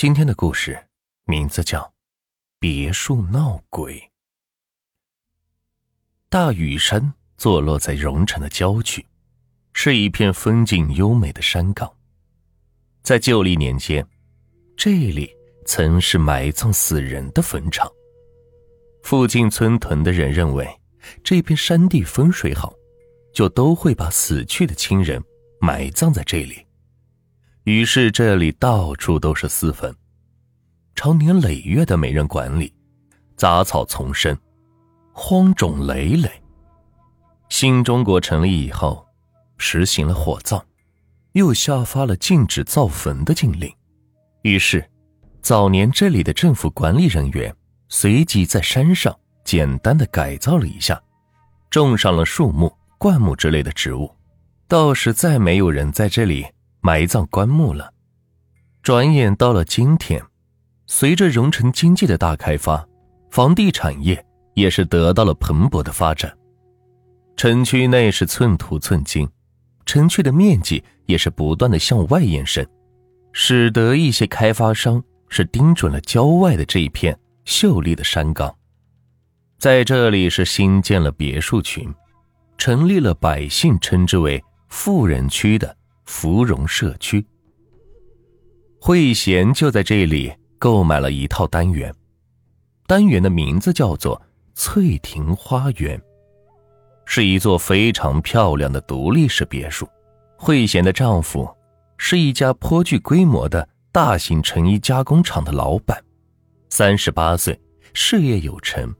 今天的故事名字叫《别墅闹鬼》。大屿山坐落在荣城的郊区，是一片风景优美的山岗。在旧历年间，这里曾是埋葬死人的坟场。附近村屯的人认为，这片山地风水好，就都会把死去的亲人埋葬在这里。于是这里到处都是私坟，常年累月的没人管理，杂草丛生，荒冢累累。新中国成立以后，实行了火葬，又下发了禁止造坟的禁令。于是，早年这里的政府管理人员随即在山上简单的改造了一下，种上了树木、灌木之类的植物，倒是再没有人在这里。埋葬棺木了。转眼到了今天，随着荣城经济的大开发，房地产业也是得到了蓬勃的发展。城区内是寸土寸金，城区的面积也是不断的向外延伸，使得一些开发商是盯准了郊外的这一片秀丽的山岗，在这里是新建了别墅群，成立了百姓称之为富人区的。芙蓉社区，慧贤就在这里购买了一套单元，单元的名字叫做翠亭花园，是一座非常漂亮的独立式别墅。慧贤的丈夫是一家颇具规模的大型成衣加工厂的老板，三十八岁，事业有成。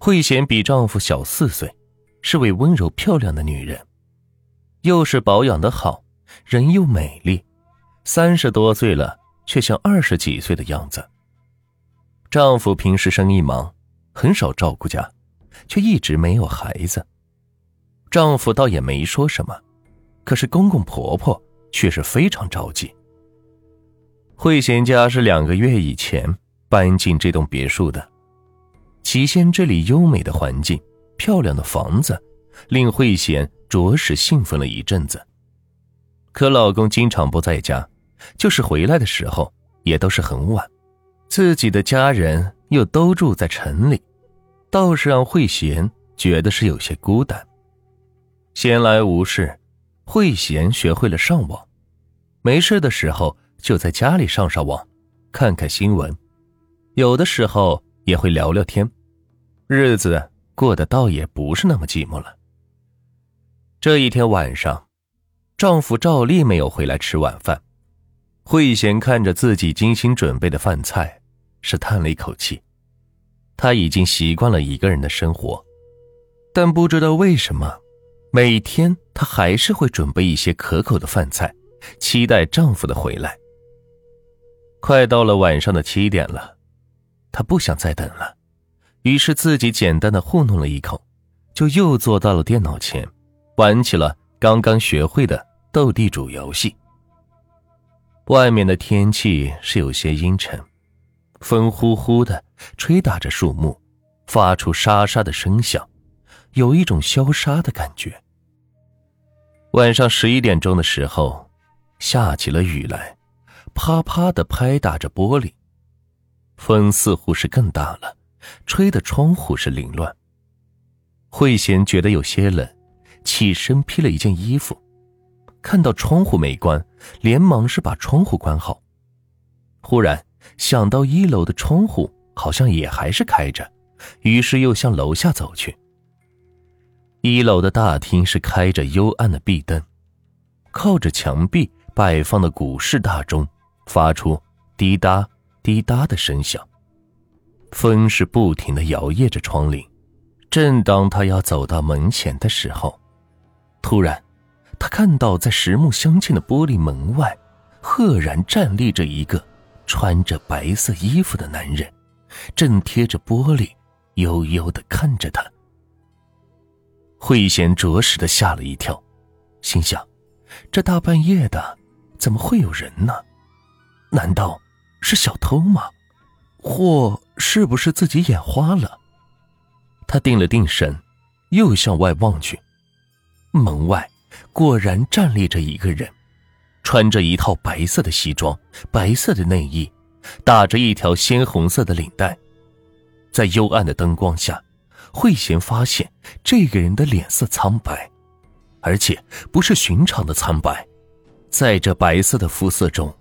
慧贤比丈夫小四岁，是位温柔漂亮的女人，又是保养的好。人又美丽，三十多岁了，却像二十几岁的样子。丈夫平时生意忙，很少照顾家，却一直没有孩子。丈夫倒也没说什么，可是公公婆婆却是非常着急。慧贤家是两个月以前搬进这栋别墅的，起先这里优美的环境、漂亮的房子，令慧贤着实兴奋了一阵子。可老公经常不在家，就是回来的时候也都是很晚，自己的家人又都住在城里，倒是让慧贤觉得是有些孤单。闲来无事，慧贤学会了上网，没事的时候就在家里上上网，看看新闻，有的时候也会聊聊天，日子过得倒也不是那么寂寞了。这一天晚上。丈夫照例没有回来吃晚饭，慧贤看着自己精心准备的饭菜，是叹了一口气。她已经习惯了一个人的生活，但不知道为什么，每天她还是会准备一些可口的饭菜，期待丈夫的回来。快到了晚上的七点了，她不想再等了，于是自己简单的糊弄了一口，就又坐到了电脑前，玩起了。刚刚学会的斗地主游戏。外面的天气是有些阴沉，风呼呼的吹打着树木，发出沙沙的声响，有一种消杀的感觉。晚上十一点钟的时候，下起了雨来，啪啪的拍打着玻璃，风似乎是更大了，吹得窗户是凌乱。慧贤觉得有些冷。起身披了一件衣服，看到窗户没关，连忙是把窗户关好。忽然想到一楼的窗户好像也还是开着，于是又向楼下走去。一楼的大厅是开着幽暗的壁灯，靠着墙壁摆放的古式大钟发出滴答滴答的声响，风是不停的摇曳着窗棂。正当他要走到门前的时候，突然，他看到在实木镶嵌的玻璃门外，赫然站立着一个穿着白色衣服的男人，正贴着玻璃，悠悠的看着他。慧贤着实的吓了一跳，心想：这大半夜的，怎么会有人呢？难道是小偷吗？或是不是自己眼花了？他定了定神，又向外望去。门外果然站立着一个人，穿着一套白色的西装、白色的内衣，打着一条鲜红色的领带，在幽暗的灯光下，慧贤发现这个人的脸色苍白，而且不是寻常的苍白，在这白色的肤色中，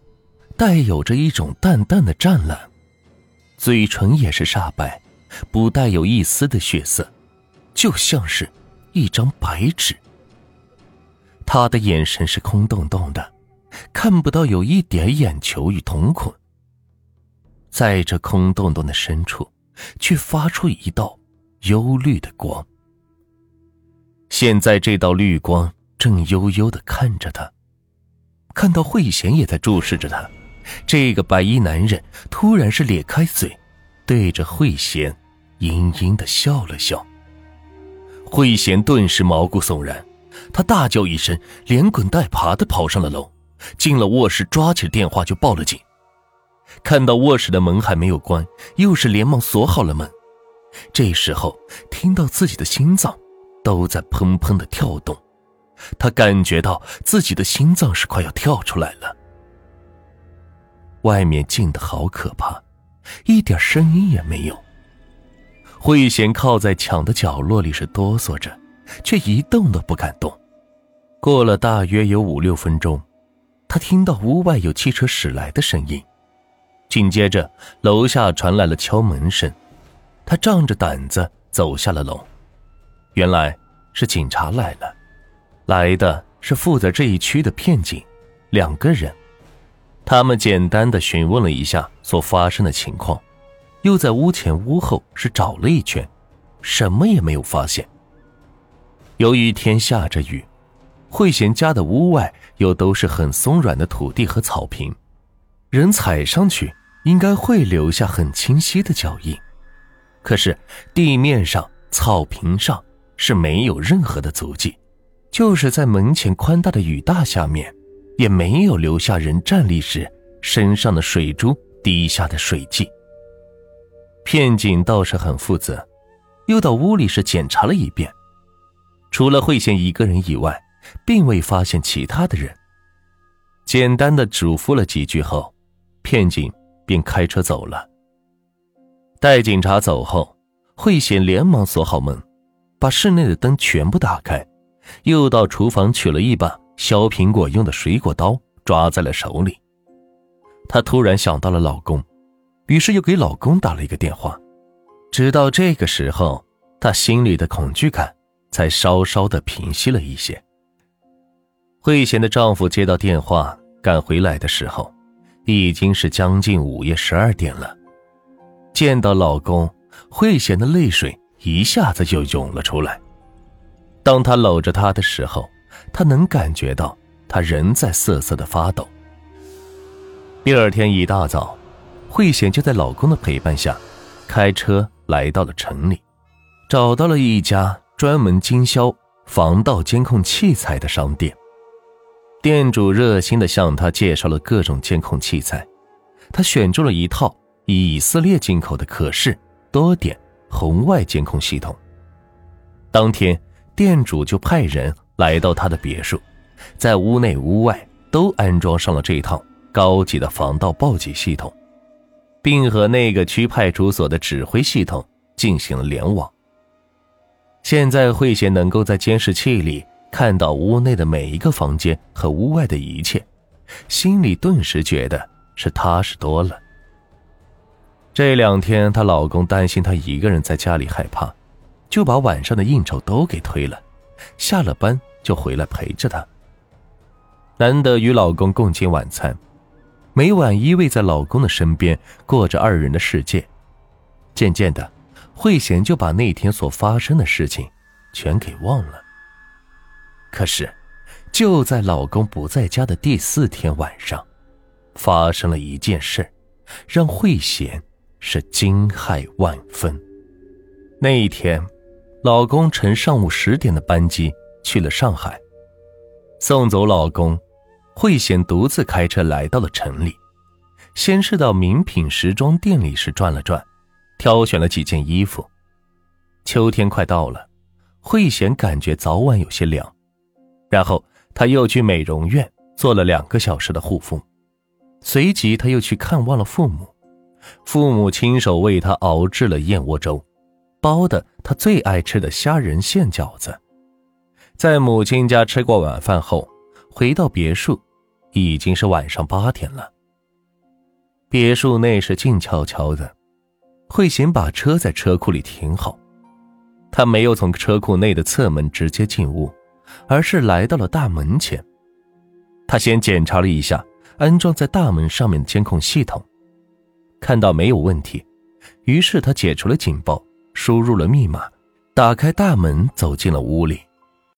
带有着一种淡淡的湛蓝，嘴唇也是煞白，不带有一丝的血色，就像是一张白纸。他的眼神是空洞洞的，看不到有一点眼球与瞳孔。在这空洞洞的深处，却发出一道幽绿的光。现在这道绿光正悠悠的看着他，看到慧贤也在注视着他，这个白衣男人突然是咧开嘴，对着慧贤阴阴的笑了笑。慧贤顿时毛骨悚然。他大叫一声，连滚带爬的跑上了楼，进了卧室，抓起电话就报了警。看到卧室的门还没有关，又是连忙锁好了门。这时候听到自己的心脏都在砰砰的跳动，他感觉到自己的心脏是快要跳出来了。外面静得好可怕，一点声音也没有。慧贤靠在墙的角落里是哆嗦着。却一动都不敢动。过了大约有五六分钟，他听到屋外有汽车驶来的声音，紧接着楼下传来了敲门声。他仗着胆子走下了楼，原来是警察来了，来的是负责这一区的片警，两个人。他们简单的询问了一下所发生的情况，又在屋前屋后是找了一圈，什么也没有发现。由于天下着雨，慧贤家的屋外又都是很松软的土地和草坪，人踩上去应该会留下很清晰的脚印。可是地面上、草坪上是没有任何的足迹，就是在门前宽大的雨大下面，也没有留下人站立时身上的水珠滴下的水迹。片警倒是很负责，又到屋里是检查了一遍。除了慧贤一个人以外，并未发现其他的人。简单的嘱咐了几句后，片警便开车走了。待警察走后，慧贤连忙锁好门，把室内的灯全部打开，又到厨房取了一把削苹果用的水果刀，抓在了手里。她突然想到了老公，于是又给老公打了一个电话。直到这个时候，她心里的恐惧感。才稍稍的平息了一些。慧贤的丈夫接到电话赶回来的时候，已经是将近午夜十二点了。见到老公，慧贤的泪水一下子就涌了出来。当他搂着她的时候，她能感觉到他仍在瑟瑟的发抖。第二天一大早，慧贤就在老公的陪伴下，开车来到了城里，找到了一家。专门经销防盗监控器材的商店，店主热心的向他介绍了各种监控器材，他选中了一套以色列进口的可视多点红外监控系统。当天，店主就派人来到他的别墅，在屋内屋外都安装上了这套高级的防盗报警系统，并和那个区派出所的指挥系统进行了联网。现在慧贤能够在监视器里看到屋内的每一个房间和屋外的一切，心里顿时觉得是踏实多了。这两天她老公担心她一个人在家里害怕，就把晚上的应酬都给推了，下了班就回来陪着她。难得与老公共进晚餐，每晚依偎在老公的身边过着二人的世界，渐渐的。慧贤就把那天所发生的事情全给忘了。可是，就在老公不在家的第四天晚上，发生了一件事，让慧贤是惊骇万分。那一天，老公乘上午十点的班机去了上海，送走老公，慧贤独自开车来到了城里，先是到名品时装店里是转了转。挑选了几件衣服。秋天快到了，慧贤感觉早晚有些凉，然后她又去美容院做了两个小时的护肤，随即他又去看望了父母。父母亲手为他熬制了燕窝粥，包的他最爱吃的虾仁馅饺子。在母亲家吃过晚饭后，回到别墅，已经是晚上八点了。别墅内是静悄悄的，慧贤把车在车库里停好，他没有从车库内的侧门直接进屋，而是来到了大门前。他先检查了一下安装在大门上面的监控系统。看到没有问题，于是他解除了警报，输入了密码，打开大门，走进了屋里。